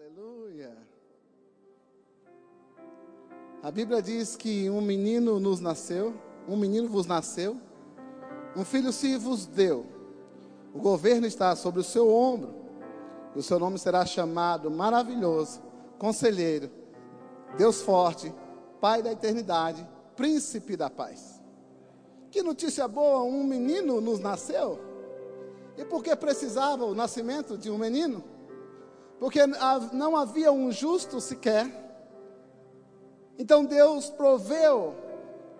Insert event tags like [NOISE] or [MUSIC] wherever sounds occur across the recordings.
Aleluia. A Bíblia diz que um menino nos nasceu, um menino vos nasceu, um filho se vos deu. O governo está sobre o seu ombro, e o seu nome será chamado Maravilhoso, Conselheiro, Deus Forte, Pai da Eternidade, Príncipe da Paz. Que notícia boa, um menino nos nasceu. E por que precisava o nascimento de um menino? Porque não havia um justo sequer. Então Deus proveu.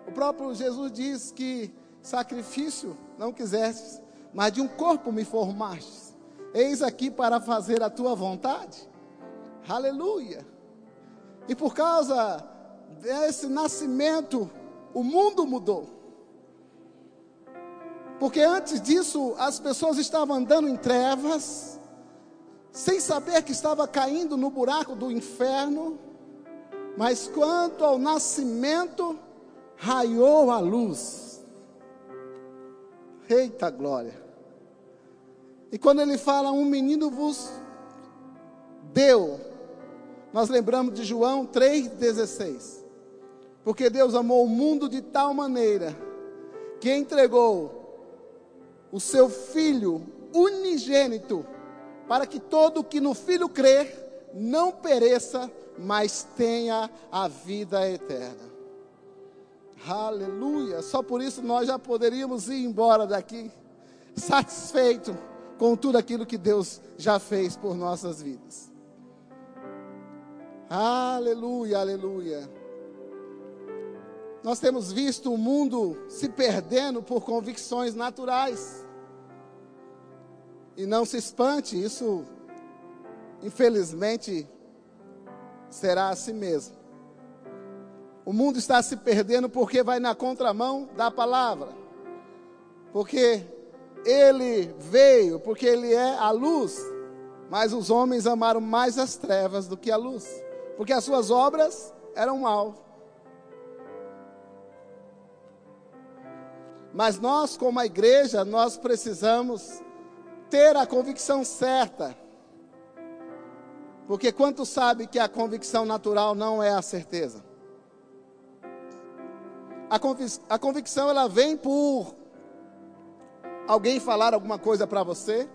O próprio Jesus diz que sacrifício não quisestes, mas de um corpo me formastes. Eis aqui para fazer a tua vontade. Aleluia. E por causa desse nascimento, o mundo mudou. Porque antes disso, as pessoas estavam andando em trevas, sem saber que estava caindo no buraco do inferno, mas quanto ao nascimento, raiou a luz. Eita glória! E quando ele fala, um menino vos deu, nós lembramos de João 3,16. Porque Deus amou o mundo de tal maneira que entregou o seu Filho unigênito para que todo que no Filho crer não pereça, mas tenha a vida eterna. Aleluia! Só por isso nós já poderíamos ir embora daqui, satisfeito com tudo aquilo que Deus já fez por nossas vidas. Aleluia, aleluia. Nós temos visto o mundo se perdendo por convicções naturais. E não se espante, isso infelizmente será assim mesmo. O mundo está se perdendo porque vai na contramão da palavra. Porque ele veio, porque ele é a luz, mas os homens amaram mais as trevas do que a luz, porque as suas obras eram mal. Mas nós, como a igreja, nós precisamos ter a convicção certa. Porque quanto sabe que a convicção natural não é a certeza? A, convic a convicção ela vem por alguém falar alguma coisa para você.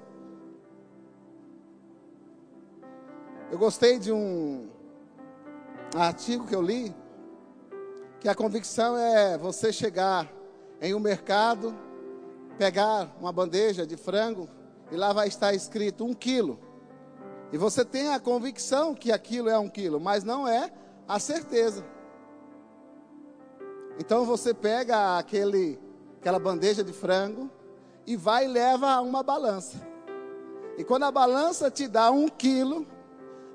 Eu gostei de um artigo que eu li, que a convicção é você chegar em um mercado, pegar uma bandeja de frango e lá vai estar escrito um quilo. E você tem a convicção que aquilo é um quilo, mas não é a certeza. Então você pega aquele, aquela bandeja de frango e vai e leva a uma balança. E quando a balança te dá um quilo,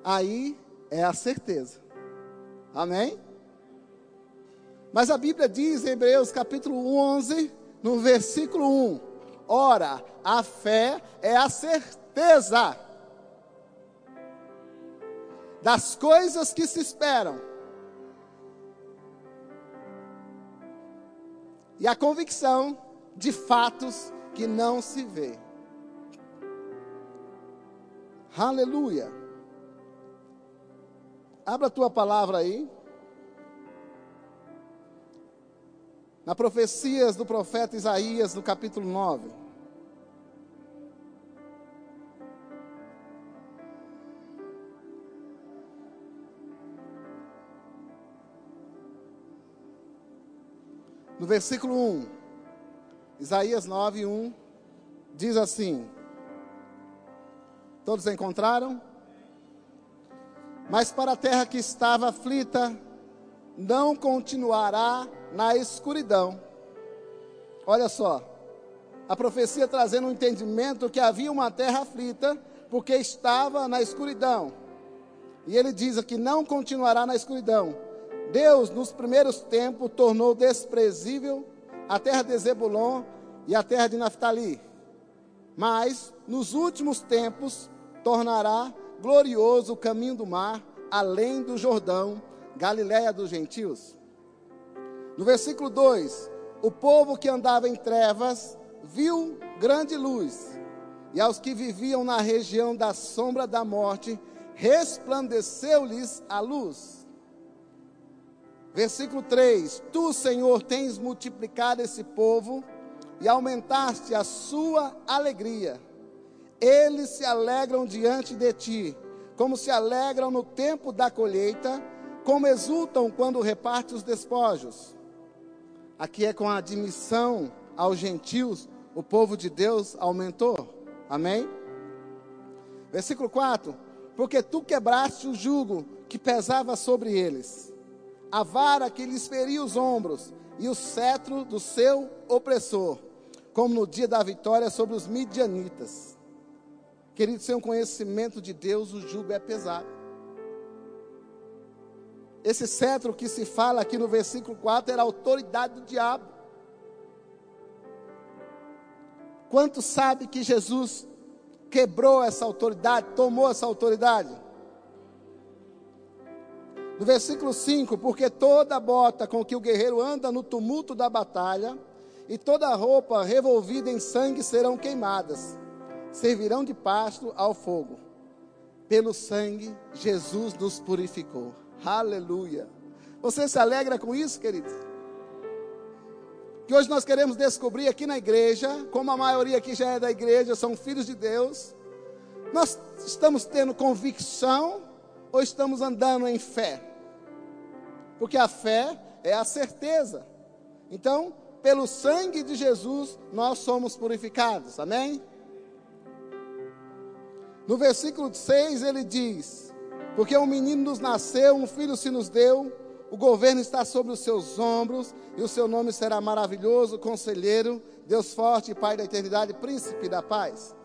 aí é a certeza. Amém? Mas a Bíblia diz em Hebreus capítulo 11, no versículo 1: Ora, a fé é a certeza das coisas que se esperam. E a convicção de fatos que não se vê. Aleluia. Abra a tua palavra aí. Na profecias do profeta Isaías, no capítulo 9. No versículo 1, Isaías 9, 1, diz assim: Todos encontraram? Mas para a terra que estava aflita, não continuará na escuridão. Olha só, a profecia trazendo um entendimento que havia uma terra aflita, porque estava na escuridão. E ele diz aqui: não continuará na escuridão, Deus, nos primeiros tempos, tornou desprezível a terra de Zebulon e a terra de Naftali. Mas, nos últimos tempos, tornará glorioso o caminho do mar, além do Jordão, Galiléia dos gentios. No versículo 2: O povo que andava em trevas viu grande luz, e aos que viviam na região da sombra da morte, resplandeceu-lhes a luz. Versículo 3: Tu, Senhor, tens multiplicado esse povo e aumentaste a sua alegria. Eles se alegram diante de ti, como se alegram no tempo da colheita, como exultam quando reparte os despojos. Aqui é com a admissão aos gentios, o povo de Deus aumentou. Amém? Versículo 4: Porque tu quebraste o jugo que pesava sobre eles, a vara que lhes feria os ombros, e o cetro do seu opressor, como no dia da vitória sobre os midianitas. Querido, sem o conhecimento de Deus, o jugo é pesado. Esse cetro que se fala aqui no versículo 4 era a autoridade do diabo. Quanto sabe que Jesus quebrou essa autoridade, tomou essa autoridade? No versículo 5: Porque toda bota com que o guerreiro anda no tumulto da batalha, e toda roupa revolvida em sangue serão queimadas, servirão de pasto ao fogo. Pelo sangue, Jesus nos purificou. Aleluia. Você se alegra com isso, querido? Que hoje nós queremos descobrir aqui na igreja, como a maioria aqui já é da igreja, são filhos de Deus. Nós estamos tendo convicção ou estamos andando em fé? Porque a fé é a certeza. Então, pelo sangue de Jesus, nós somos purificados. Amém? No versículo 6 ele diz: Porque um menino nos nasceu, um filho se nos deu, o governo está sobre os seus ombros, e o seu nome será maravilhoso, conselheiro, Deus forte, Pai da eternidade, príncipe da paz.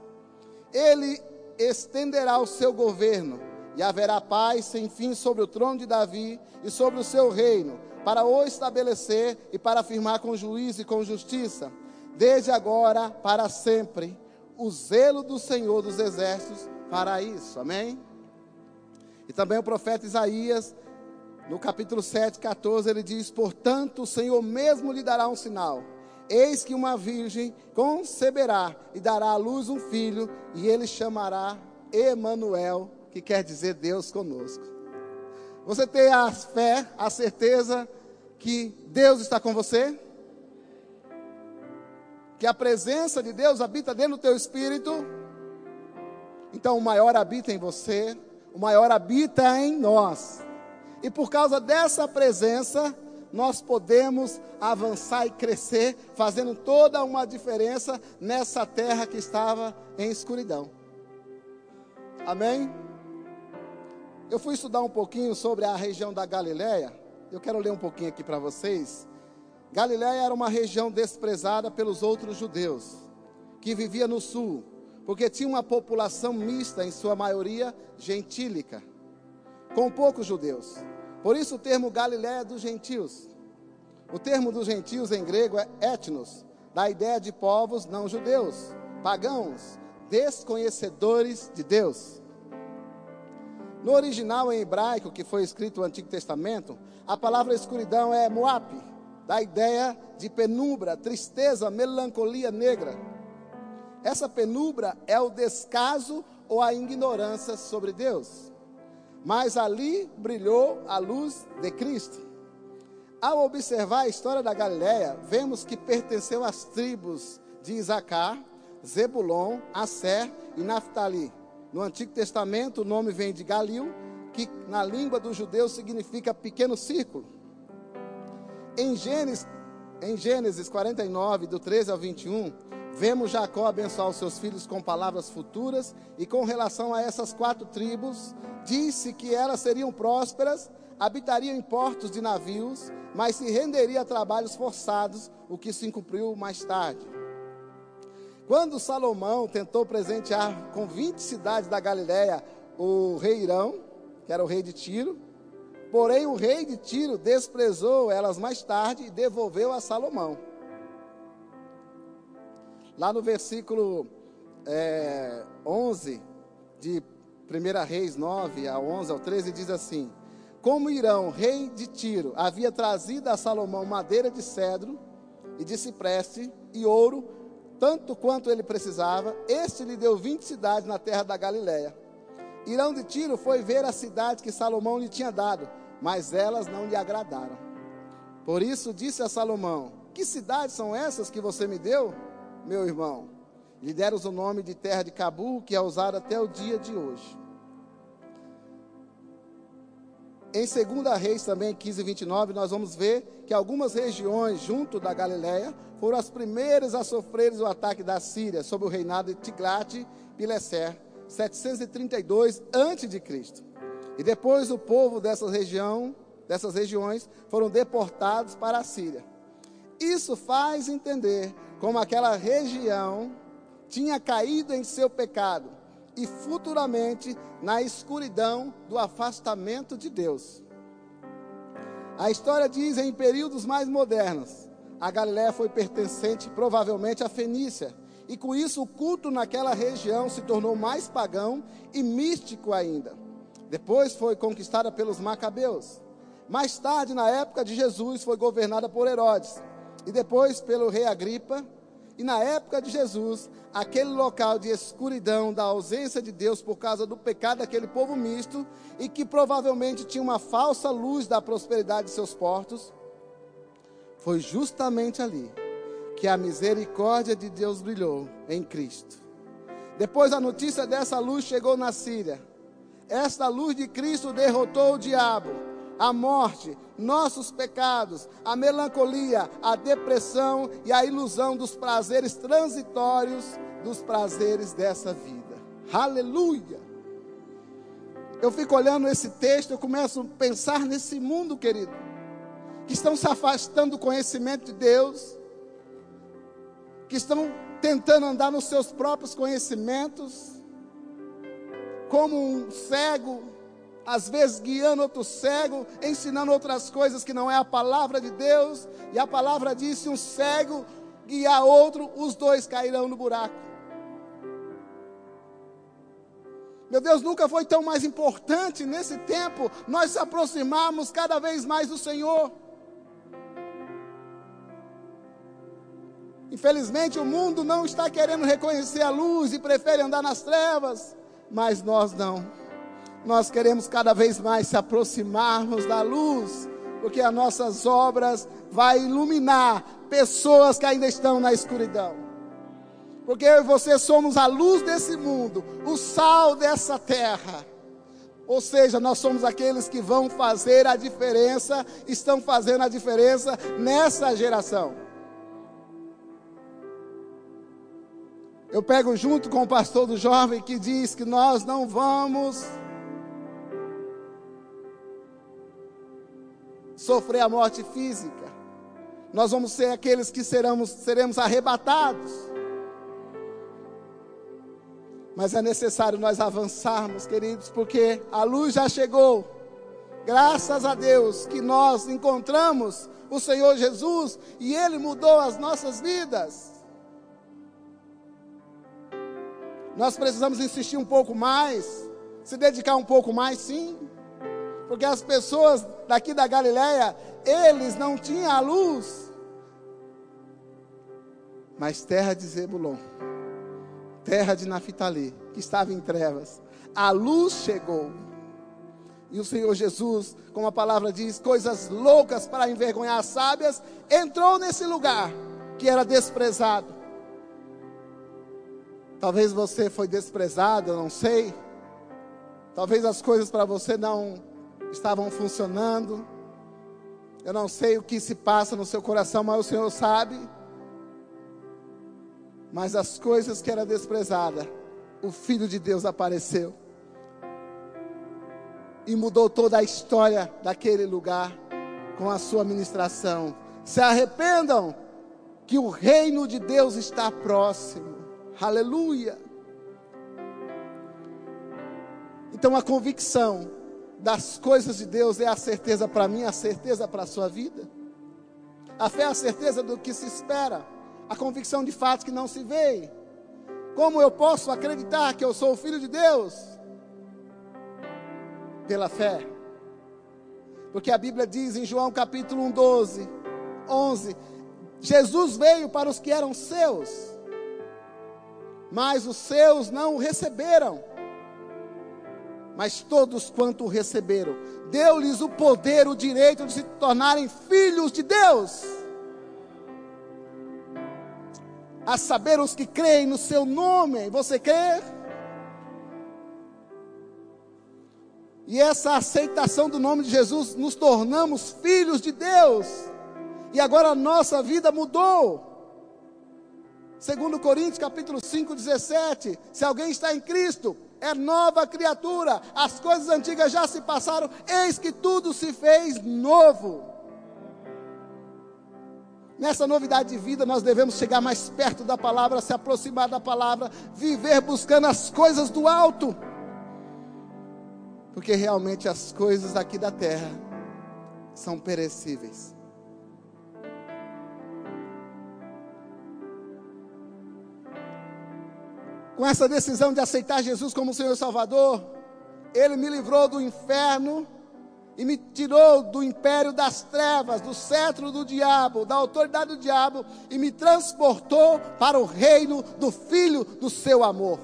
Ele estenderá o seu governo, e haverá paz sem fim sobre o trono de Davi e sobre o seu reino, para o estabelecer e para afirmar com juízo e com justiça, desde agora para sempre. O zelo do Senhor dos exércitos para isso. Amém? E também o profeta Isaías, no capítulo 7, 14, ele diz: Portanto, o Senhor mesmo lhe dará um sinal. Eis que uma virgem conceberá e dará à luz um filho, e ele chamará Emanuel, que quer dizer Deus conosco. Você tem a fé, a certeza que Deus está com você? Que a presença de Deus habita dentro do teu espírito? Então o maior habita em você, o maior habita em nós. E por causa dessa presença, nós podemos avançar e crescer, fazendo toda uma diferença nessa terra que estava em escuridão. Amém? Eu fui estudar um pouquinho sobre a região da Galileia. Eu quero ler um pouquinho aqui para vocês. Galileia era uma região desprezada pelos outros judeus, que vivia no sul, porque tinha uma população mista, em sua maioria gentílica, com poucos judeus. Por isso o termo Galileia dos gentios. O termo dos gentios em grego é etnos, da ideia de povos não judeus, pagãos, desconhecedores de Deus. No original em hebraico, que foi escrito no Antigo Testamento, a palavra escuridão é Moab, da ideia de penumbra, tristeza, melancolia negra. Essa penumbra é o descaso ou a ignorância sobre Deus. Mas ali brilhou a luz de Cristo. Ao observar a história da Galiléia, vemos que pertenceu às tribos de Isacar, Zebulon, Asser e Naphtali. No Antigo Testamento, o nome vem de Galil, que na língua dos judeus significa pequeno círculo. Em Gênesis, em Gênesis 49, do 13 ao 21, vemos Jacó abençoar os seus filhos com palavras futuras, e com relação a essas quatro tribos, disse que elas seriam prósperas, habitariam em portos de navios, mas se renderia a trabalhos forçados, o que se cumpriu mais tarde. Quando Salomão tentou presentear com 20 cidades da Galiléia o rei Irão, que era o rei de Tiro, porém o rei de Tiro desprezou elas mais tarde e devolveu a Salomão. Lá no versículo é, 11 de 1 Reis 9, a 11 ao 13, diz assim: Como Irão, rei de Tiro, havia trazido a Salomão madeira de cedro e de cipreste e ouro, tanto quanto ele precisava, este lhe deu 20 cidades na terra da Galiléia. Irão de Tiro foi ver a cidade que Salomão lhe tinha dado, mas elas não lhe agradaram. Por isso disse a Salomão: Que cidades são essas que você me deu, meu irmão? Lhe deram o nome de terra de Cabu, que é usado até o dia de hoje. Em 2 Reis também, 15 e 29, nós vamos ver que algumas regiões junto da Galiléia foram as primeiras a sofrer o ataque da Síria sob o reinado de Tiglat-Pileser, 732 a.C. E depois o povo dessa região, dessas regiões foram deportados para a Síria. Isso faz entender como aquela região tinha caído em seu pecado e futuramente na escuridão do afastamento de Deus. A história diz em períodos mais modernos, a Galiléia foi pertencente provavelmente à Fenícia, e com isso o culto naquela região se tornou mais pagão e místico ainda. Depois foi conquistada pelos macabeus. Mais tarde, na época de Jesus, foi governada por Herodes, e depois pelo rei Agripa, e na época de Jesus, aquele local de escuridão, da ausência de Deus por causa do pecado daquele povo misto, e que provavelmente tinha uma falsa luz da prosperidade de seus portos, foi justamente ali que a misericórdia de Deus brilhou em Cristo. Depois a notícia dessa luz chegou na Síria. Esta luz de Cristo derrotou o diabo a morte, nossos pecados, a melancolia, a depressão e a ilusão dos prazeres transitórios dos prazeres dessa vida. Aleluia! Eu fico olhando esse texto, eu começo a pensar nesse mundo, querido, que estão se afastando do conhecimento de Deus, que estão tentando andar nos seus próprios conhecimentos, como um cego às vezes guiando outro cego, ensinando outras coisas que não é a palavra de Deus, e a palavra diz: se um cego guiar outro, os dois cairão no buraco. Meu Deus, nunca foi tão mais importante nesse tempo nós se aproximarmos cada vez mais do Senhor. Infelizmente, o mundo não está querendo reconhecer a luz e prefere andar nas trevas, mas nós não nós queremos cada vez mais se aproximarmos da luz, porque as nossas obras vai iluminar pessoas que ainda estão na escuridão. Porque eu e você somos a luz desse mundo, o sal dessa terra. Ou seja, nós somos aqueles que vão fazer a diferença, estão fazendo a diferença nessa geração. Eu pego junto com o pastor do jovem que diz que nós não vamos sofrer a morte física. Nós vamos ser aqueles que seremos, seremos arrebatados. Mas é necessário nós avançarmos, queridos, porque a luz já chegou. Graças a Deus que nós encontramos o Senhor Jesus e Ele mudou as nossas vidas. Nós precisamos insistir um pouco mais, se dedicar um pouco mais, sim. Porque as pessoas daqui da Galiléia, eles não tinham a luz. Mas terra de Zebulon, terra de Naphtali, que estava em trevas, a luz chegou. E o Senhor Jesus, como a palavra diz, coisas loucas para envergonhar as sábias, entrou nesse lugar que era desprezado. Talvez você foi desprezado, eu não sei. Talvez as coisas para você não estavam funcionando. Eu não sei o que se passa no seu coração, mas o Senhor sabe. Mas as coisas que era desprezada, o Filho de Deus apareceu e mudou toda a história daquele lugar com a sua ministração. Se arrependam, que o reino de Deus está próximo. Aleluia. Então a convicção das coisas de Deus é a certeza para mim, a certeza para a sua vida. A fé é a certeza do que se espera, a convicção de fatos que não se veem. Como eu posso acreditar que eu sou o filho de Deus? Pela fé. Porque a Bíblia diz em João capítulo 1, 12, 11: Jesus veio para os que eram seus, mas os seus não o receberam. Mas todos quanto o receberam, deu-lhes o poder, o direito de se tornarem filhos de Deus. A saber, os que creem no seu nome. Você crê? E essa aceitação do nome de Jesus, nos tornamos filhos de Deus. E agora a nossa vida mudou. Segundo Coríntios capítulo 5, 17, se alguém está em Cristo, é nova criatura, as coisas antigas já se passaram, eis que tudo se fez novo. Nessa novidade de vida, nós devemos chegar mais perto da palavra, se aproximar da palavra, viver buscando as coisas do alto, porque realmente as coisas aqui da terra são perecíveis. Com essa decisão de aceitar Jesus como Senhor e Salvador, Ele me livrou do inferno e me tirou do império das trevas, do cetro do diabo, da autoridade do diabo e me transportou para o reino do Filho do seu amor.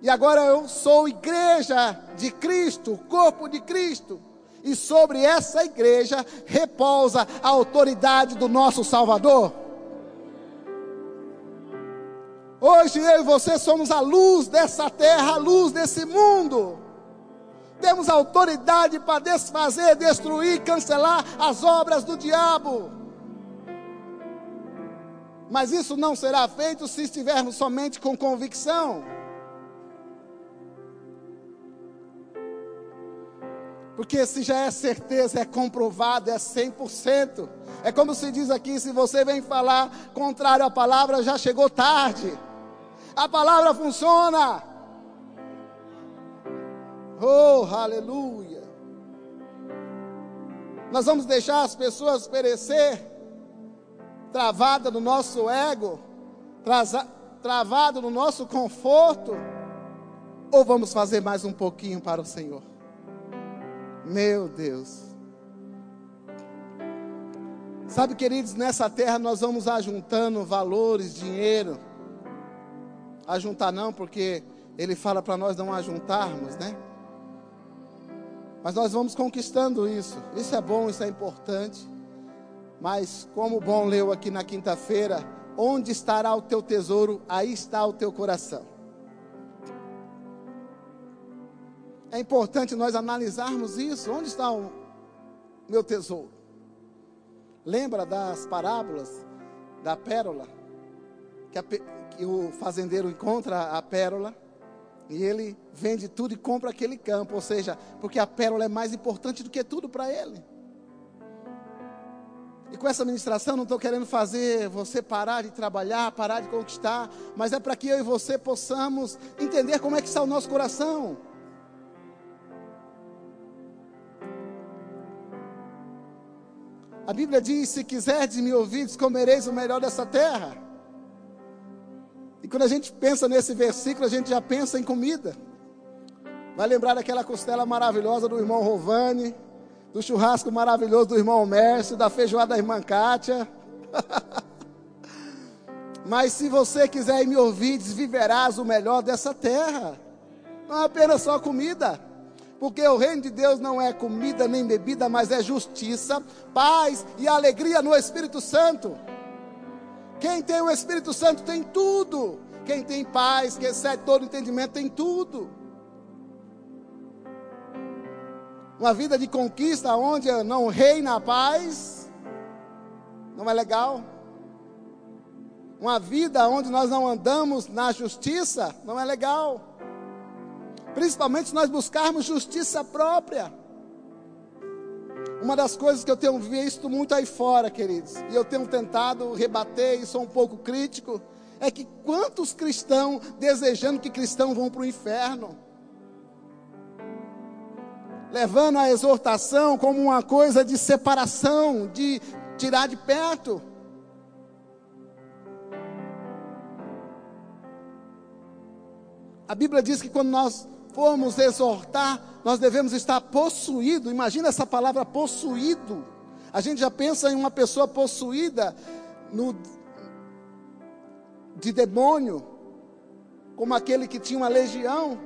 E agora eu sou igreja de Cristo, corpo de Cristo. E sobre essa igreja repousa a autoridade do nosso Salvador. Hoje eu e você somos a luz dessa terra, a luz desse mundo. Temos autoridade para desfazer, destruir, cancelar as obras do diabo. Mas isso não será feito se estivermos somente com convicção. Porque se já é certeza, é comprovado, é 100%. É como se diz aqui: se você vem falar contrário à palavra, já chegou tarde. A palavra funciona. Oh, aleluia. Nós vamos deixar as pessoas perecer, travada no nosso ego, travado no nosso conforto, ou vamos fazer mais um pouquinho para o Senhor? Meu Deus. Sabe, queridos, nessa terra nós vamos ajuntando valores, dinheiro, ajuntar não, porque ele fala para nós não ajuntarmos, né? Mas nós vamos conquistando isso. Isso é bom, isso é importante. Mas como o bom leu aqui na quinta-feira, onde estará o teu tesouro, aí está o teu coração. É importante nós analisarmos isso. Onde está o meu tesouro? Lembra das parábolas da pérola? Que a, que o fazendeiro encontra a pérola e ele vende tudo e compra aquele campo, ou seja, porque a pérola é mais importante do que tudo para ele. E com essa ministração não estou querendo fazer você parar de trabalhar, parar de conquistar, mas é para que eu e você possamos entender como é que está o nosso coração. A Bíblia diz: se quiserdes me ouvir, comereis o melhor dessa terra. E quando a gente pensa nesse versículo, a gente já pensa em comida. Vai lembrar daquela costela maravilhosa do irmão Rovani, do churrasco maravilhoso do irmão Mércio, da feijoada da irmã Kátia. [LAUGHS] Mas se você quiser me ouvir, viverás o melhor dessa terra. Não é apenas só comida. Porque o reino de Deus não é comida nem bebida, mas é justiça, paz e alegria no Espírito Santo. Quem tem o Espírito Santo tem tudo. Quem tem paz, que excede todo entendimento, tem tudo. Uma vida de conquista onde não reina a paz, não é legal. Uma vida onde nós não andamos na justiça, não é legal. Principalmente se nós buscarmos justiça própria. Uma das coisas que eu tenho visto muito aí fora, queridos, e eu tenho tentado rebater e sou um pouco crítico, é que quantos cristãos desejando que cristãos vão para o inferno, levando a exortação como uma coisa de separação, de tirar de perto. A Bíblia diz que quando nós formos exortar, nós devemos estar possuído. Imagina essa palavra possuído. A gente já pensa em uma pessoa possuída no, de demônio, como aquele que tinha uma legião.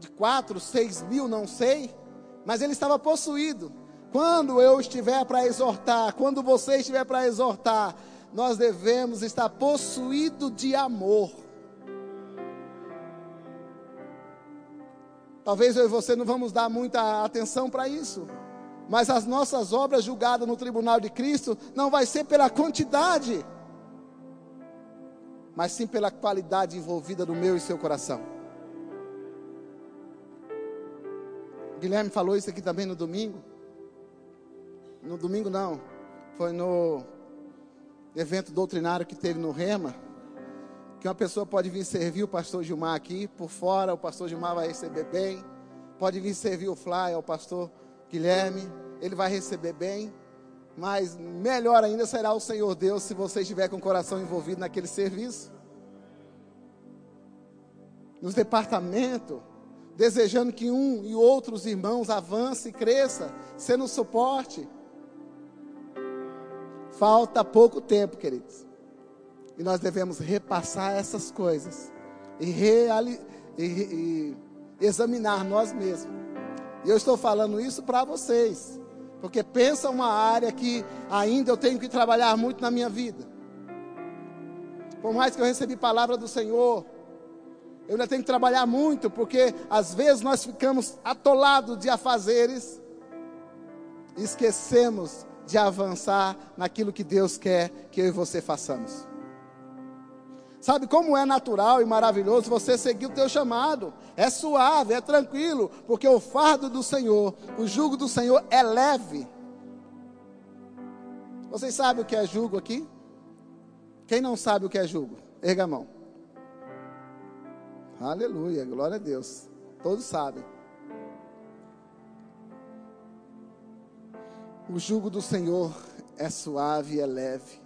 de quatro, seis mil, não sei, mas ele estava possuído. Quando eu estiver para exortar, quando você estiver para exortar, nós devemos estar possuído de amor. Talvez eu e você não vamos dar muita atenção para isso. Mas as nossas obras julgadas no tribunal de Cristo não vai ser pela quantidade, mas sim pela qualidade envolvida no meu e seu coração. Guilherme falou isso aqui também no domingo. No domingo não, foi no evento doutrinário que teve no Rema, que uma pessoa pode vir servir o pastor Gilmar aqui, por fora o pastor Gilmar vai receber bem, pode vir servir o Fly ao pastor Guilherme, ele vai receber bem, mas melhor ainda será o Senhor Deus se você estiver com o coração envolvido naquele serviço. Nos departamentos, desejando que um e outros irmãos avancem e cresçam, sendo suporte. Falta pouco tempo, queridos. E nós devemos repassar essas coisas e, reali e, e examinar nós mesmos. E eu estou falando isso para vocês, porque pensa uma área que ainda eu tenho que trabalhar muito na minha vida. Por mais que eu recebi palavra do Senhor, eu ainda tenho que trabalhar muito, porque às vezes nós ficamos atolados de afazeres e esquecemos de avançar naquilo que Deus quer que eu e você façamos. Sabe como é natural e maravilhoso você seguir o teu chamado? É suave, é tranquilo, porque o fardo do Senhor, o jugo do Senhor é leve. Vocês sabem o que é jugo aqui? Quem não sabe o que é jugo? Erga a mão. Aleluia, glória a Deus. Todos sabem. O jugo do Senhor é suave e é leve.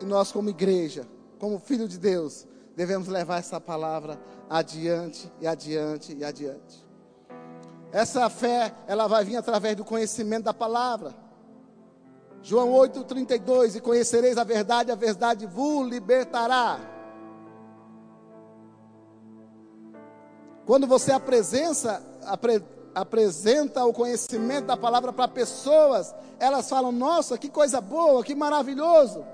E nós, como igreja, como filho de Deus, devemos levar essa palavra adiante e adiante e adiante. Essa fé, ela vai vir através do conhecimento da palavra. João 8,32: E conhecereis a verdade, a verdade vos libertará. Quando você apresenta, apre, apresenta o conhecimento da palavra para pessoas, elas falam: Nossa, que coisa boa, que maravilhoso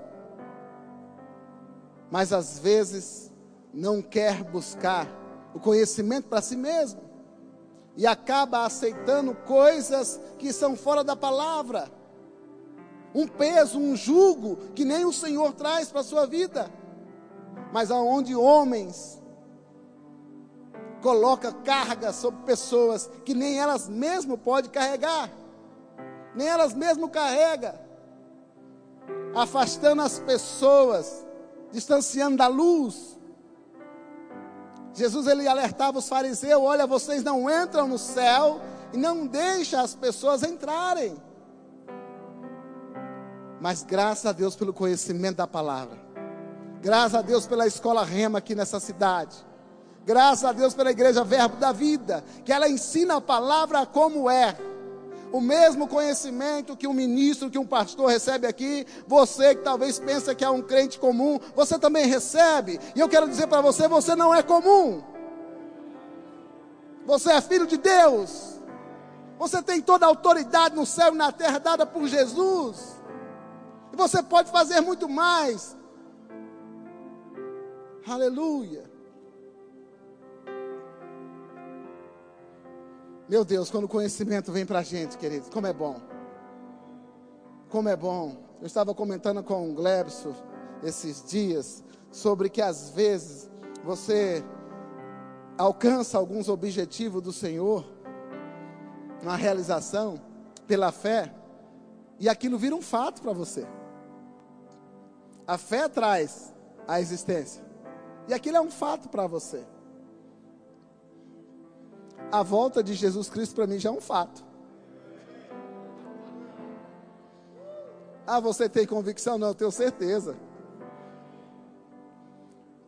mas às vezes não quer buscar o conhecimento para si mesmo e acaba aceitando coisas que são fora da palavra. Um peso, um jugo que nem o Senhor traz para a sua vida. Mas aonde homens coloca carga sobre pessoas que nem elas mesmas podem carregar. Nem elas mesmas carregam. Afastando as pessoas distanciando da luz. Jesus ele alertava os fariseus: olha, vocês não entram no céu e não deixam as pessoas entrarem. Mas graças a Deus pelo conhecimento da palavra. Graças a Deus pela escola Rema aqui nessa cidade. Graças a Deus pela igreja Verbo da Vida, que ela ensina a palavra como é o mesmo conhecimento que um ministro, que um pastor recebe aqui, você que talvez pensa que é um crente comum, você também recebe. E eu quero dizer para você, você não é comum. Você é filho de Deus. Você tem toda a autoridade no céu e na terra dada por Jesus. E você pode fazer muito mais. Aleluia. Meu Deus, quando o conhecimento vem para a gente, queridos, como é bom. Como é bom. Eu estava comentando com o Glebson esses dias sobre que às vezes você alcança alguns objetivos do Senhor, uma realização pela fé, e aquilo vira um fato para você. A fé traz a existência, e aquilo é um fato para você a volta de Jesus Cristo para mim já é um fato. Ah, você tem convicção? Não, eu tenho certeza.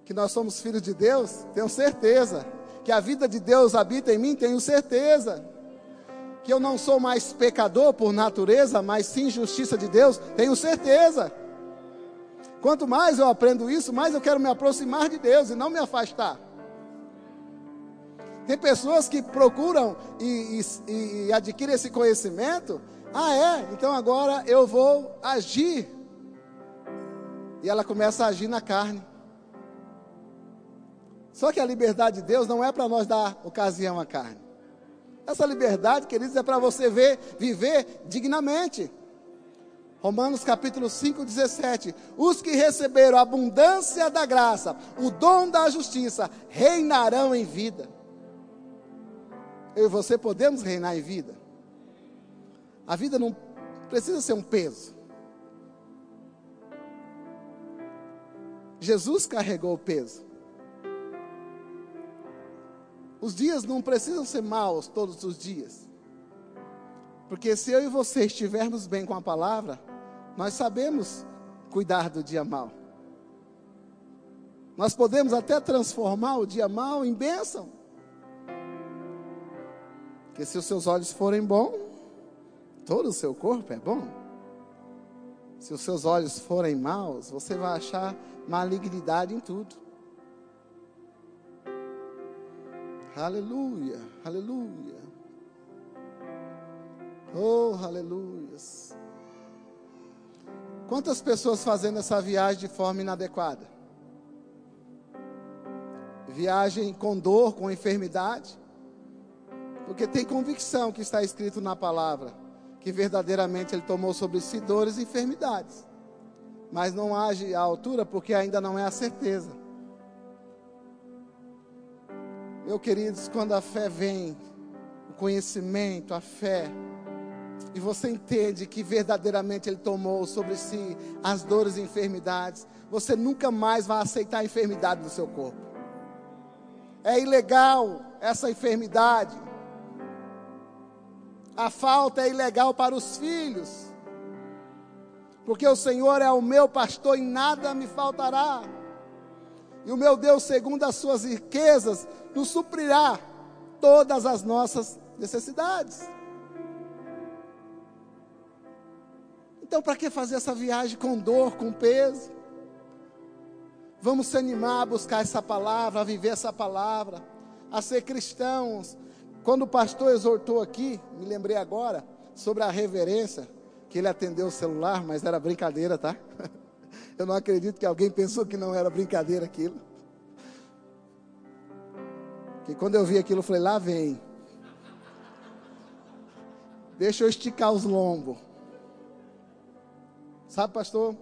Que nós somos filhos de Deus? Tenho certeza. Que a vida de Deus habita em mim? Tenho certeza. Que eu não sou mais pecador por natureza, mas sim justiça de Deus? Tenho certeza. Quanto mais eu aprendo isso, mais eu quero me aproximar de Deus e não me afastar. Tem pessoas que procuram e, e, e adquirem esse conhecimento. Ah, é? Então agora eu vou agir. E ela começa a agir na carne. Só que a liberdade de Deus não é para nós dar ocasião à carne. Essa liberdade, queridos, é para você ver, viver dignamente. Romanos capítulo 5, 17. Os que receberam a abundância da graça, o dom da justiça, reinarão em vida. Eu e você podemos reinar em vida. A vida não precisa ser um peso. Jesus carregou o peso. Os dias não precisam ser maus todos os dias. Porque se eu e você estivermos bem com a palavra, nós sabemos cuidar do dia mal. Nós podemos até transformar o dia mal em bênção. Porque se os seus olhos forem bons, todo o seu corpo é bom. Se os seus olhos forem maus, você vai achar malignidade em tudo. Aleluia, aleluia. Oh, aleluias. Quantas pessoas fazendo essa viagem de forma inadequada? Viagem com dor, com enfermidade, porque tem convicção que está escrito na palavra, que verdadeiramente Ele tomou sobre si dores e enfermidades, mas não age à altura porque ainda não é a certeza. Meu queridos, quando a fé vem, o conhecimento, a fé, e você entende que verdadeiramente Ele tomou sobre si as dores e enfermidades, você nunca mais vai aceitar a enfermidade do seu corpo. É ilegal essa enfermidade. A falta é ilegal para os filhos, porque o Senhor é o meu pastor e nada me faltará. E o meu Deus, segundo as suas riquezas, nos suprirá todas as nossas necessidades. Então, para que fazer essa viagem com dor, com peso? Vamos se animar a buscar essa palavra, a viver essa palavra, a ser cristãos. Quando o pastor exortou aqui, me lembrei agora, sobre a reverência, que ele atendeu o celular, mas era brincadeira, tá? [LAUGHS] Eu não acredito que alguém pensou que não era brincadeira aquilo. Que quando eu vi aquilo, eu falei: lá vem. Deixa eu esticar os lombos. Sabe, pastor?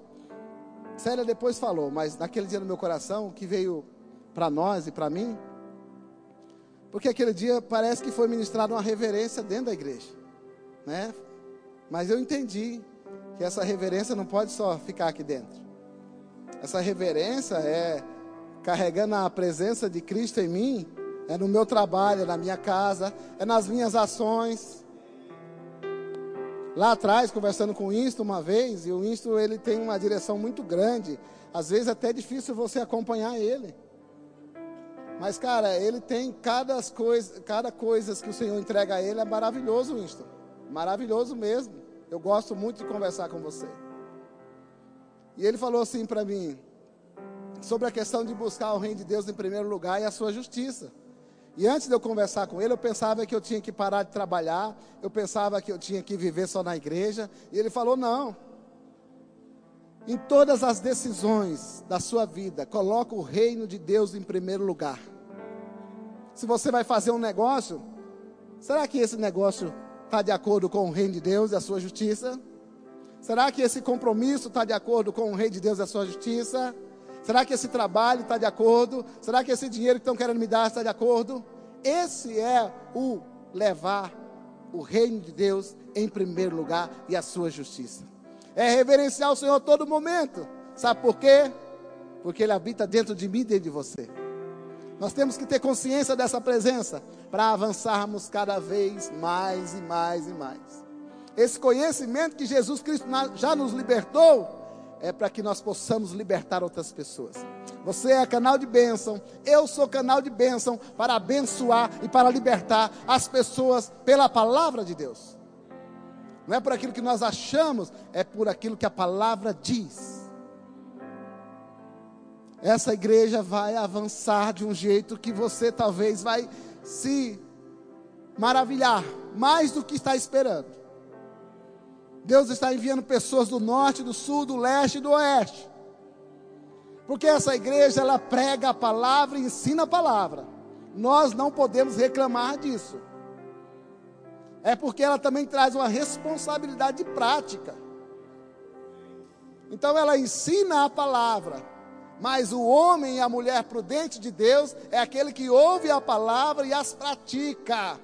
Célia depois falou, mas naquele dia no meu coração, que veio para nós e para mim, porque aquele dia parece que foi ministrada uma reverência dentro da igreja, né? Mas eu entendi que essa reverência não pode só ficar aqui dentro. Essa reverência é carregando a presença de Cristo em mim, é no meu trabalho, é na minha casa, é nas minhas ações, Lá atrás, conversando com o Insto uma vez, e o Insto ele tem uma direção muito grande, às vezes é até difícil você acompanhar ele. Mas, cara, ele tem cada coisa, cada coisa que o Senhor entrega a ele é maravilhoso, Winston. Maravilhoso mesmo. Eu gosto muito de conversar com você. E ele falou assim para mim, sobre a questão de buscar o reino de Deus em primeiro lugar e a sua justiça. E antes de eu conversar com ele, eu pensava que eu tinha que parar de trabalhar, eu pensava que eu tinha que viver só na igreja. E ele falou: não. Em todas as decisões da sua vida, coloca o reino de Deus em primeiro lugar. Se você vai fazer um negócio, será que esse negócio está de acordo com o reino de Deus e a sua justiça? Será que esse compromisso está de acordo com o reino de Deus e a sua justiça? Será que esse trabalho está de acordo? Será que esse dinheiro que estão querendo me dar está de acordo? Esse é o levar o reino de Deus em primeiro lugar e a sua justiça. É reverenciar o Senhor a todo momento. Sabe por quê? Porque Ele habita dentro de mim e dentro de você. Nós temos que ter consciência dessa presença para avançarmos cada vez mais e mais e mais. Esse conhecimento que Jesus Cristo já nos libertou é para que nós possamos libertar outras pessoas. Você é canal de bênção, eu sou canal de bênção para abençoar e para libertar as pessoas pela palavra de Deus. Não é por aquilo que nós achamos, é por aquilo que a palavra diz. Essa igreja vai avançar de um jeito que você talvez vai se maravilhar mais do que está esperando. Deus está enviando pessoas do norte, do sul, do leste e do oeste. Porque essa igreja ela prega a palavra e ensina a palavra. Nós não podemos reclamar disso. É porque ela também traz uma responsabilidade prática. Então ela ensina a palavra, mas o homem e a mulher prudente de Deus é aquele que ouve a palavra e as pratica.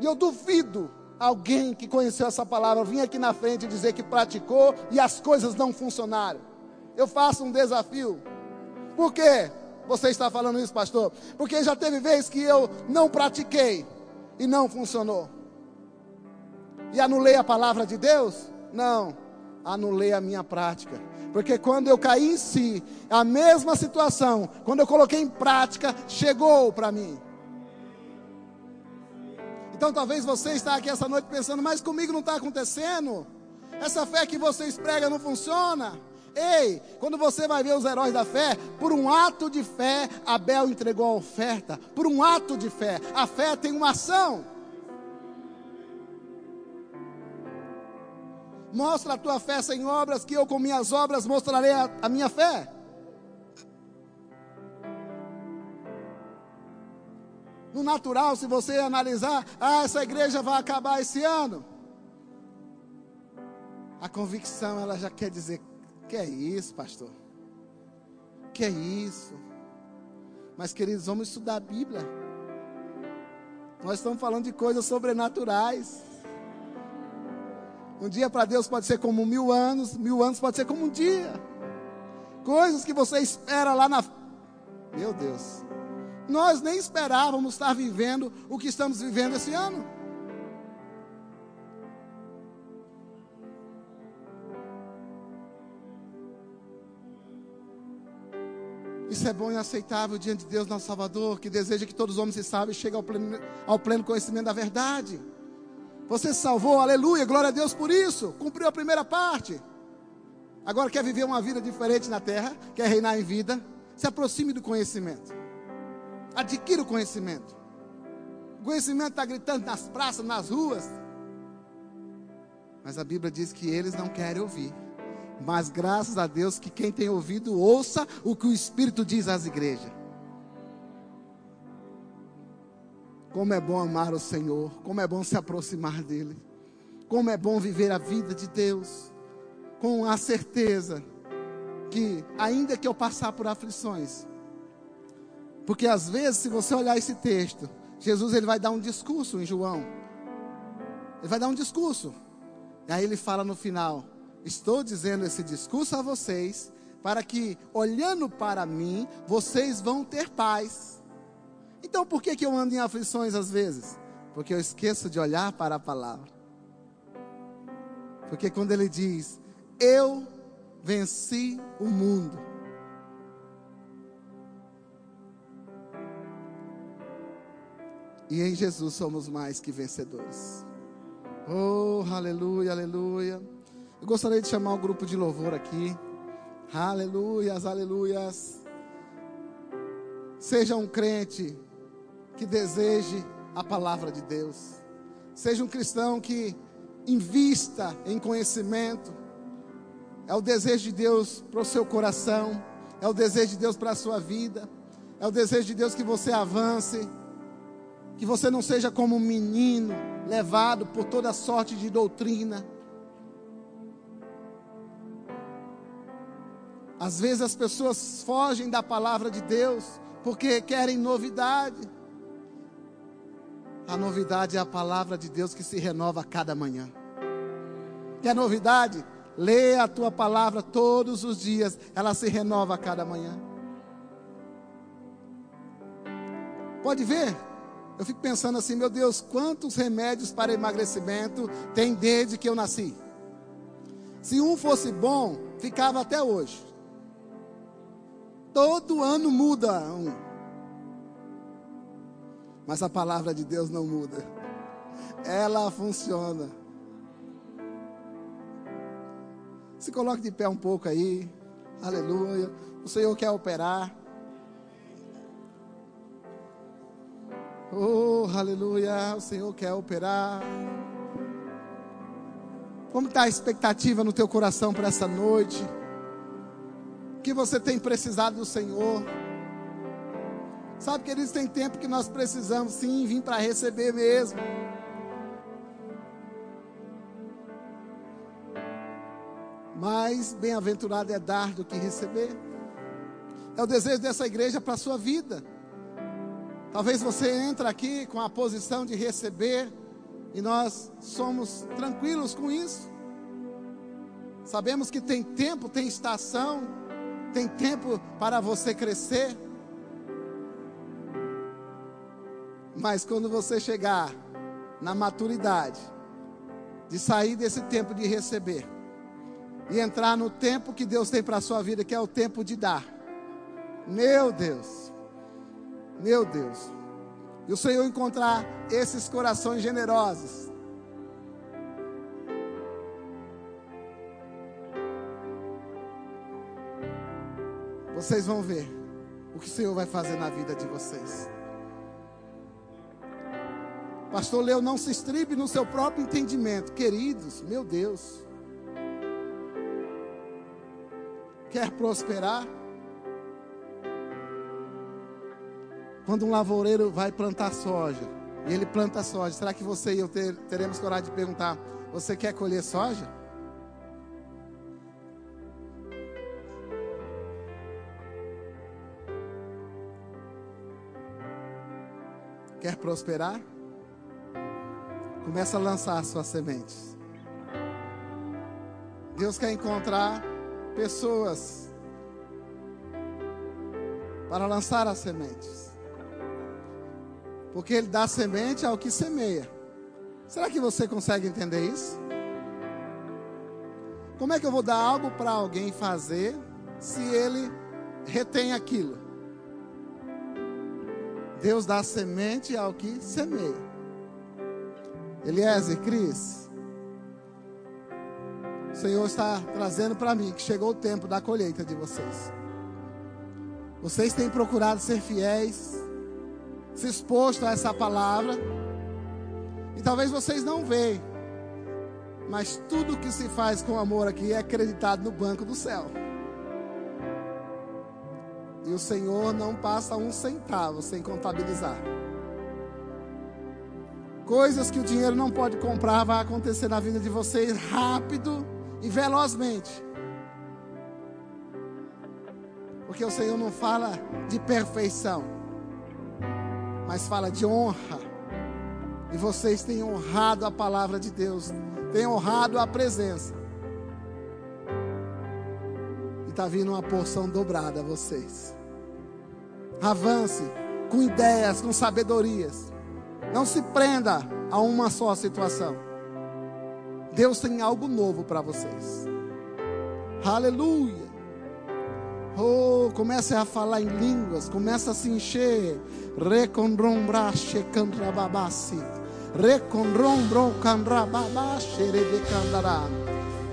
E eu duvido alguém que conheceu essa palavra vir aqui na frente dizer que praticou e as coisas não funcionaram. Eu faço um desafio. Por quê? Você está falando isso, pastor? Porque já teve vez que eu não pratiquei e não funcionou. E anulei a palavra de Deus? Não, anulei a minha prática. Porque quando eu caí em si, a mesma situação, quando eu coloquei em prática, chegou para mim. Então talvez você está aqui essa noite pensando, mas comigo não está acontecendo. Essa fé que vocês pregam não funciona. Ei, quando você vai ver os heróis da fé, por um ato de fé, Abel entregou a oferta. Por um ato de fé. A fé tem uma ação. Mostra a tua fé sem obras, que eu com minhas obras mostrarei a, a minha fé. No natural, se você analisar, ah, essa igreja vai acabar esse ano. A convicção, ela já quer dizer, que é isso, pastor? Que é isso? Mas, queridos, vamos estudar a Bíblia. Nós estamos falando de coisas sobrenaturais. Um dia para Deus pode ser como mil anos, mil anos pode ser como um dia. Coisas que você espera lá na. Meu Deus. Nós nem esperávamos estar vivendo o que estamos vivendo esse ano. Isso é bom e aceitável diante de Deus, nosso Salvador, que deseja que todos os homens se salvem e cheguem ao pleno, ao pleno conhecimento da verdade. Você se salvou, aleluia, glória a Deus por isso. Cumpriu a primeira parte. Agora quer viver uma vida diferente na terra, quer reinar em vida, se aproxime do conhecimento. Adquira o conhecimento. O conhecimento está gritando nas praças, nas ruas. Mas a Bíblia diz que eles não querem ouvir. Mas graças a Deus que quem tem ouvido, ouça o que o Espírito diz às igrejas. Como é bom amar o Senhor, como é bom se aproximar dEle, como é bom viver a vida de Deus, com a certeza que, ainda que eu passar por aflições, porque às vezes, se você olhar esse texto, Jesus ele vai dar um discurso em João. Ele vai dar um discurso. E aí ele fala no final: Estou dizendo esse discurso a vocês, para que, olhando para mim, vocês vão ter paz. Então, por que, que eu ando em aflições às vezes? Porque eu esqueço de olhar para a palavra. Porque quando ele diz, Eu venci o mundo E em Jesus somos mais que vencedores. Oh, aleluia, aleluia. Eu gostaria de chamar o grupo de louvor aqui. Aleluias, aleluias. Seja um crente que deseje a palavra de Deus. Seja um cristão que invista em conhecimento. É o desejo de Deus para o seu coração. É o desejo de Deus para a sua vida. É o desejo de Deus que você avance que você não seja como um menino levado por toda sorte de doutrina. Às vezes as pessoas fogem da palavra de Deus porque querem novidade. A novidade é a palavra de Deus que se renova a cada manhã. Quer novidade? Lê a tua palavra todos os dias, ela se renova a cada manhã. Pode ver? Eu fico pensando assim, meu Deus, quantos remédios para emagrecimento tem desde que eu nasci? Se um fosse bom, ficava até hoje. Todo ano muda um. Mas a palavra de Deus não muda. Ela funciona. Se coloque de pé um pouco aí. Aleluia. O Senhor quer operar. Oh, aleluia, o Senhor quer operar. Como está a expectativa no teu coração para essa noite? Que você tem precisado do Senhor? Sabe, que eles tem tempo que nós precisamos sim vir para receber mesmo. Mais bem-aventurado é dar do que receber. É o desejo dessa igreja para a sua vida. Talvez você entre aqui com a posição de receber e nós somos tranquilos com isso. Sabemos que tem tempo, tem estação, tem tempo para você crescer. Mas quando você chegar na maturidade de sair desse tempo de receber e entrar no tempo que Deus tem para a sua vida, que é o tempo de dar. Meu Deus. Meu Deus. E o Senhor encontrar esses corações generosos. Vocês vão ver o que o Senhor vai fazer na vida de vocês. Pastor Leo, não se estribe no seu próprio entendimento. Queridos, meu Deus. Quer prosperar? Quando um lavoureiro vai plantar soja, e ele planta soja, será que você e eu ter, teremos coragem de perguntar: Você quer colher soja? Quer prosperar? Começa a lançar suas sementes. Deus quer encontrar pessoas para lançar as sementes. Porque Ele dá semente ao que semeia. Será que você consegue entender isso? Como é que eu vou dar algo para alguém fazer se ele retém aquilo? Deus dá semente ao que semeia. Eliezer, Cris, o Senhor está trazendo para mim que chegou o tempo da colheita de vocês. Vocês têm procurado ser fiéis, se exposto a essa palavra. E talvez vocês não vejam. Mas tudo que se faz com amor aqui é acreditado no banco do céu. E o Senhor não passa um centavo sem contabilizar. Coisas que o dinheiro não pode comprar vai acontecer na vida de vocês rápido e velozmente. Porque o Senhor não fala de perfeição mas fala de honra. E vocês têm honrado a palavra de Deus, têm honrado a presença. Está vindo uma porção dobrada a vocês. Avance com ideias, com sabedorias. Não se prenda a uma só situação. Deus tem algo novo para vocês. Aleluia. Oh, comece a falar em línguas, comece a se encher. Recondrombrache candrababasi.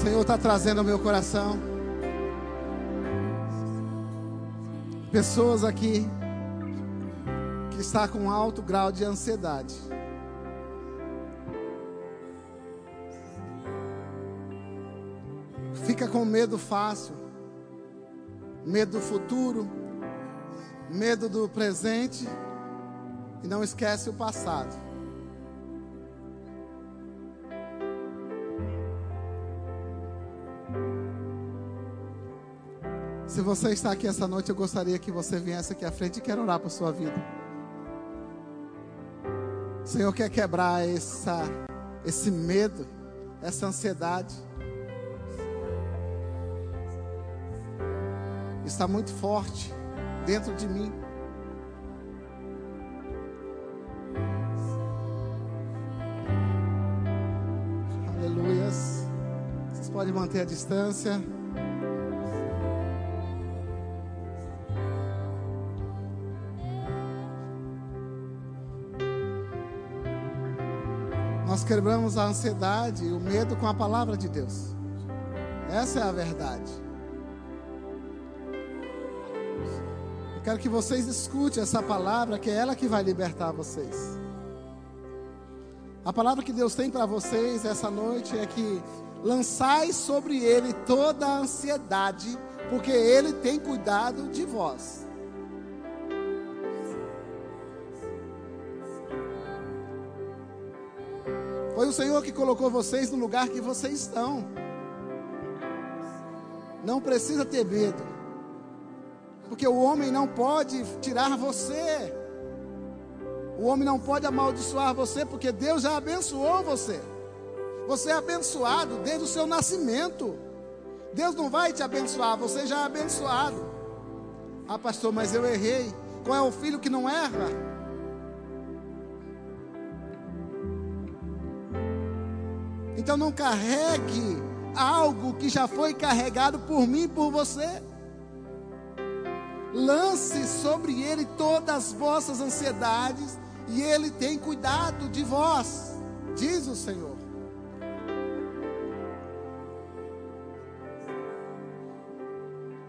Braço. está trazendo ao meu coração. Pessoas aqui que está com alto grau de ansiedade. Fica com medo fácil, medo do futuro, medo do presente e não esquece o passado. Se você está aqui essa noite, eu gostaria que você viesse aqui à frente e quero orar por sua vida. O Senhor quer quebrar essa esse medo, essa ansiedade. Está muito forte dentro de mim. Aleluias. Vocês podem manter a distância. Quebramos a ansiedade e o medo com a palavra de Deus. Essa é a verdade. Eu quero que vocês escutem essa palavra, que é ela que vai libertar vocês. A palavra que Deus tem para vocês essa noite é que lançai sobre ele toda a ansiedade, porque ele tem cuidado de vós. Foi o Senhor que colocou vocês no lugar que vocês estão. Não precisa ter medo. Porque o homem não pode tirar você. O homem não pode amaldiçoar você, porque Deus já abençoou você. Você é abençoado desde o seu nascimento. Deus não vai te abençoar, você já é abençoado. Ah, pastor, mas eu errei. Qual é o filho que não erra? Então não carregue algo que já foi carregado por mim e por você. Lance sobre ele todas as vossas ansiedades, e ele tem cuidado de vós, diz o Senhor.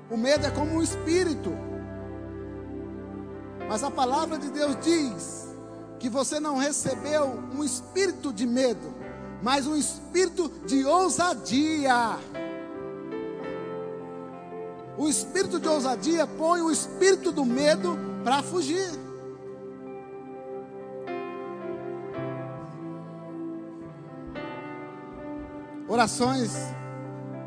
O medo é como um espírito, mas a palavra de Deus diz que você não recebeu um espírito de medo, mas um espírito de ousadia. O espírito de ousadia põe o espírito do medo para fugir. Orações,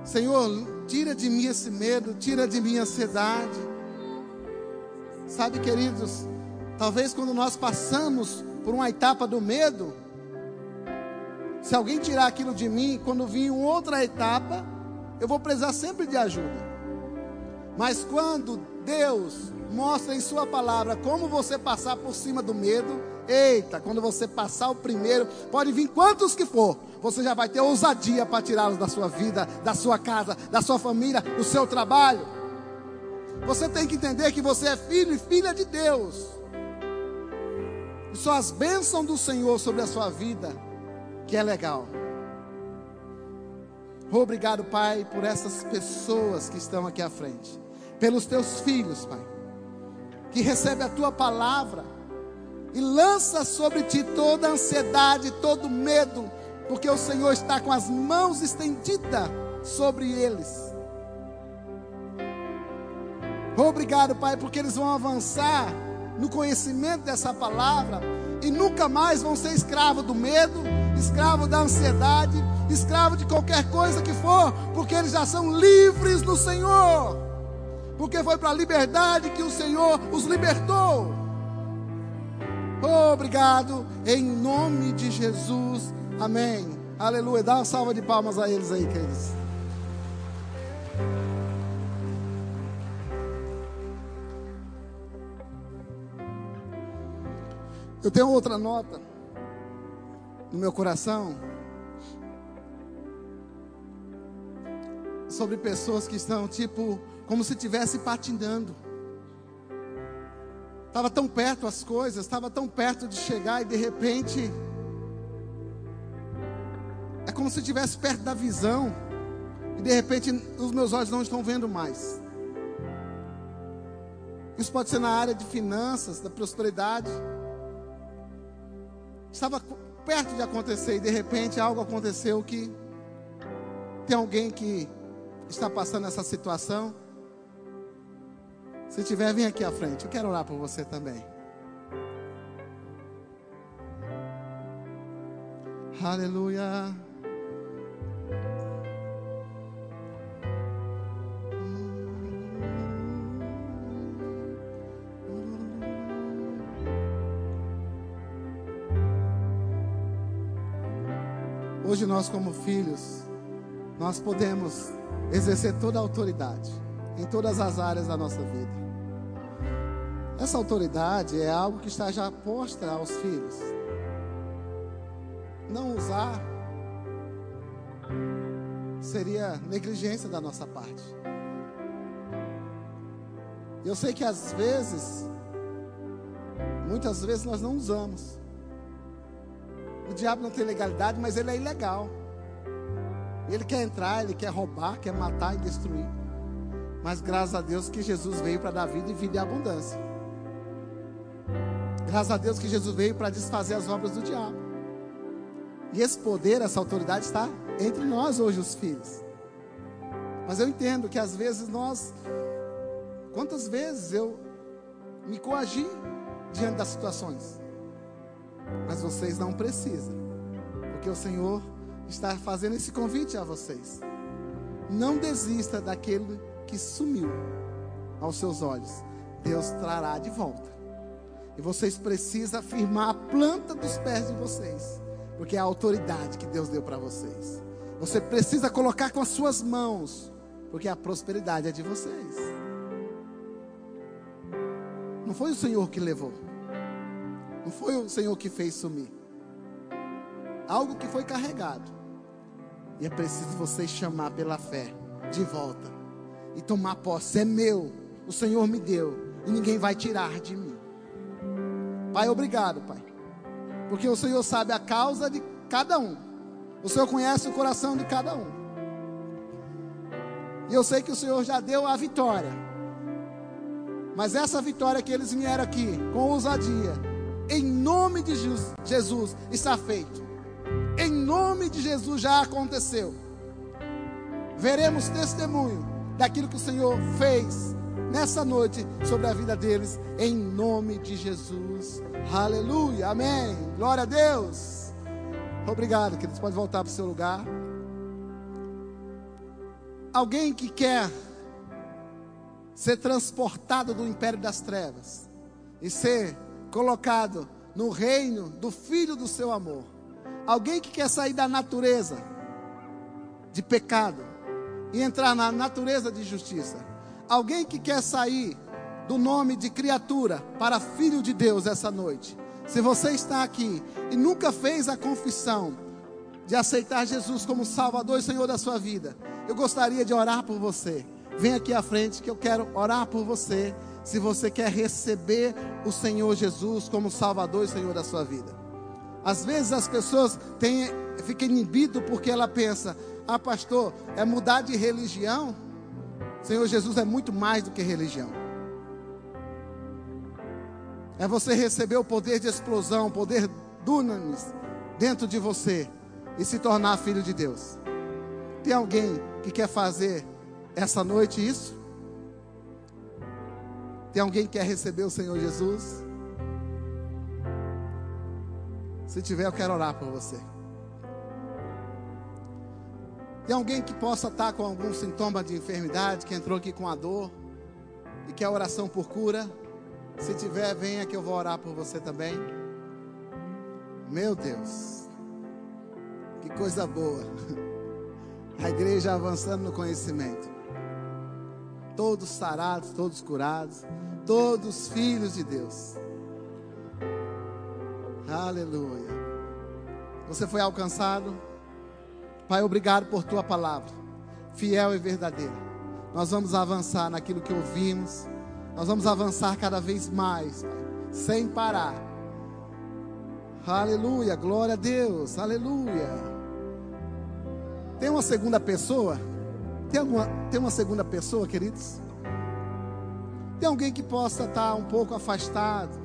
Senhor, tira de mim esse medo, tira de mim a ansiedade. Sabe, queridos, talvez quando nós passamos por uma etapa do medo, se alguém tirar aquilo de mim, quando vir uma outra etapa, eu vou precisar sempre de ajuda. Mas quando Deus mostra em Sua palavra como você passar por cima do medo, eita, quando você passar o primeiro, pode vir quantos que for, você já vai ter ousadia para tirá-los da sua vida, da sua casa, da sua família, do seu trabalho. Você tem que entender que você é filho e filha de Deus. E só as bênçãos do Senhor sobre a sua vida que é legal. Obrigado, Pai, por essas pessoas que estão aqui à frente, pelos teus filhos, Pai, que recebe a tua palavra e lança sobre ti toda a ansiedade, todo medo, porque o Senhor está com as mãos estendidas sobre eles. Obrigado, Pai, porque eles vão avançar no conhecimento dessa palavra e nunca mais vão ser escravos do medo, escravo da ansiedade, escravo de qualquer coisa que for, porque eles já são livres no Senhor. Porque foi para a liberdade que o Senhor os libertou. Obrigado, em nome de Jesus. Amém. Aleluia. Dá uma salva de palmas a eles aí, queridos. Eu tenho outra nota no meu coração sobre pessoas que estão tipo como se estivesse patinando. Estava tão perto as coisas, estava tão perto de chegar e de repente é como se estivesse perto da visão e de repente os meus olhos não estão vendo mais. Isso pode ser na área de finanças, da prosperidade. Estava perto de acontecer e de repente algo aconteceu que tem alguém que está passando essa situação. Se tiver, vem aqui à frente. Eu quero orar por você também. Aleluia. Hoje nós como filhos, nós podemos exercer toda a autoridade em todas as áreas da nossa vida. Essa autoridade é algo que está já posta aos filhos. Não usar seria negligência da nossa parte. Eu sei que às vezes, muitas vezes nós não usamos. O diabo não tem legalidade, mas ele é ilegal. Ele quer entrar, ele quer roubar, quer matar e destruir. Mas graças a Deus que Jesus veio para dar vida e vida em abundância. Graças a Deus que Jesus veio para desfazer as obras do diabo. E esse poder, essa autoridade está entre nós hoje, os filhos. Mas eu entendo que às vezes nós, quantas vezes eu me coagi diante das situações, mas vocês não precisam, porque o Senhor está fazendo esse convite a vocês. Não desista daquele que sumiu aos seus olhos, Deus trará de volta. E vocês precisam afirmar a planta dos pés de vocês porque é a autoridade que Deus deu para vocês. Você precisa colocar com as suas mãos, porque a prosperidade é de vocês. Não foi o Senhor que levou, não foi o Senhor que fez sumir. Algo que foi carregado, e é preciso vocês chamar pela fé de volta e tomar posse. É meu, o Senhor me deu, e ninguém vai tirar de mim. Pai, obrigado, Pai porque o Senhor sabe a causa de cada um. O Senhor conhece o coração de cada um. E eu sei que o Senhor já deu a vitória. Mas essa vitória que eles vieram aqui com ousadia, em nome de Jesus, está feito. Em nome de Jesus já aconteceu. Veremos testemunho daquilo que o Senhor fez nessa noite sobre a vida deles, em nome de Jesus. Aleluia, amém. Glória a Deus. Obrigado, queridos. Pode voltar para o seu lugar. Alguém que quer ser transportado do império das trevas e ser colocado no reino do filho do seu amor. Alguém que quer sair da natureza de pecado e entrar na natureza de justiça. Alguém que quer sair do nome de criatura para filho de Deus essa noite. Se você está aqui e nunca fez a confissão de aceitar Jesus como Salvador e Senhor da sua vida, eu gostaria de orar por você. Vem aqui à frente que eu quero orar por você. Se você quer receber o Senhor Jesus como Salvador e Senhor da sua vida. Às vezes as pessoas têm, ficam inibidas porque ela pensa: ah, pastor, é mudar de religião? Senhor Jesus é muito mais do que religião. É você receber o poder de explosão, o poder dunamis dentro de você e se tornar filho de Deus. Tem alguém que quer fazer essa noite isso? Tem alguém que quer receber o Senhor Jesus? Se tiver, eu quero orar por você. Tem alguém que possa estar com algum sintoma de enfermidade, que entrou aqui com a dor e quer oração por cura? Se tiver, venha que eu vou orar por você também. Meu Deus, que coisa boa. [LAUGHS] A igreja avançando no conhecimento. Todos sarados, todos curados, todos filhos de Deus. Aleluia. Você foi alcançado. Pai, obrigado por tua palavra, fiel e verdadeira. Nós vamos avançar naquilo que ouvimos nós vamos avançar cada vez mais, Pai, sem parar. Aleluia, glória a Deus, aleluia. Tem uma segunda pessoa? Tem, alguma, tem uma segunda pessoa, queridos? Tem alguém que possa estar um pouco afastado?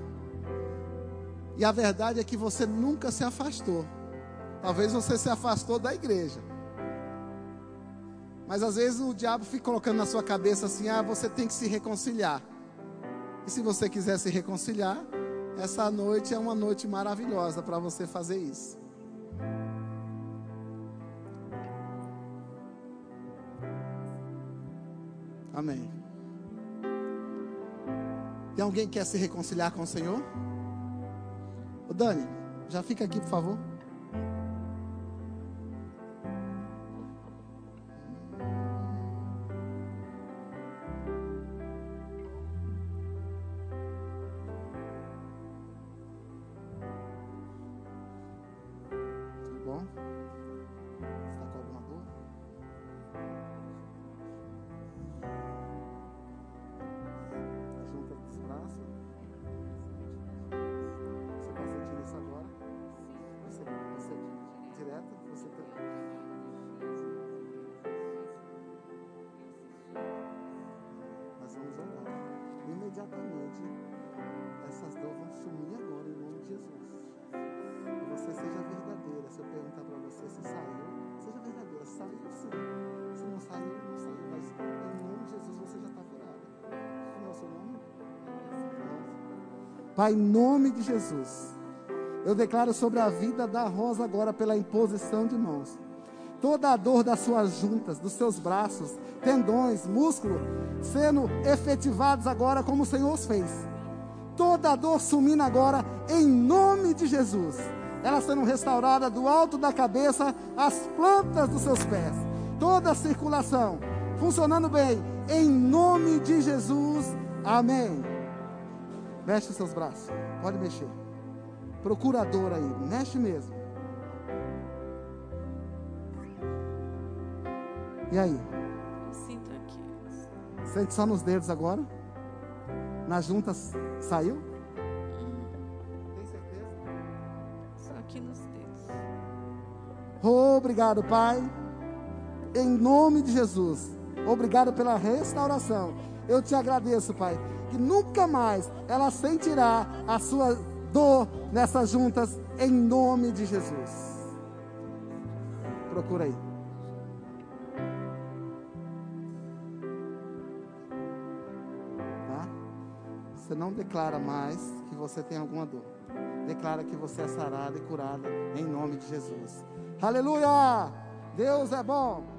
E a verdade é que você nunca se afastou. Talvez você se afastou da igreja. Mas às vezes o diabo fica colocando na sua cabeça assim: ah, você tem que se reconciliar. E se você quiser se reconciliar, essa noite é uma noite maravilhosa para você fazer isso. Amém. Tem alguém que quer se reconciliar com o Senhor? Ô Dani, já fica aqui, por favor. Não não. Mas em nome de Jesus você já está curada. Como é o seu nome? Pai, em nome de Jesus. Eu declaro sobre a vida da Rosa agora pela imposição de mãos. Toda a dor das suas juntas, dos seus braços, tendões, músculo, sendo efetivados agora como o Senhor os fez. Toda a dor sumindo agora em nome de Jesus. Ela sendo restaurada do alto da cabeça às plantas dos seus pés. Toda a circulação funcionando bem em nome de Jesus. Amém. Mexe os seus braços. Pode mexer. Procura a dor aí. Mexe mesmo. E aí? Sinto aqui. Sente só nos dedos agora? Nas juntas saiu? Obrigado, Pai. Em nome de Jesus. Obrigado pela restauração. Eu te agradeço, Pai. Que nunca mais ela sentirá a sua dor nessas juntas. Em nome de Jesus. Procura aí. Tá? Você não declara mais que você tem alguma dor. Declara que você é sarada e curada em nome de Jesus. Aleluia! Deus é bom.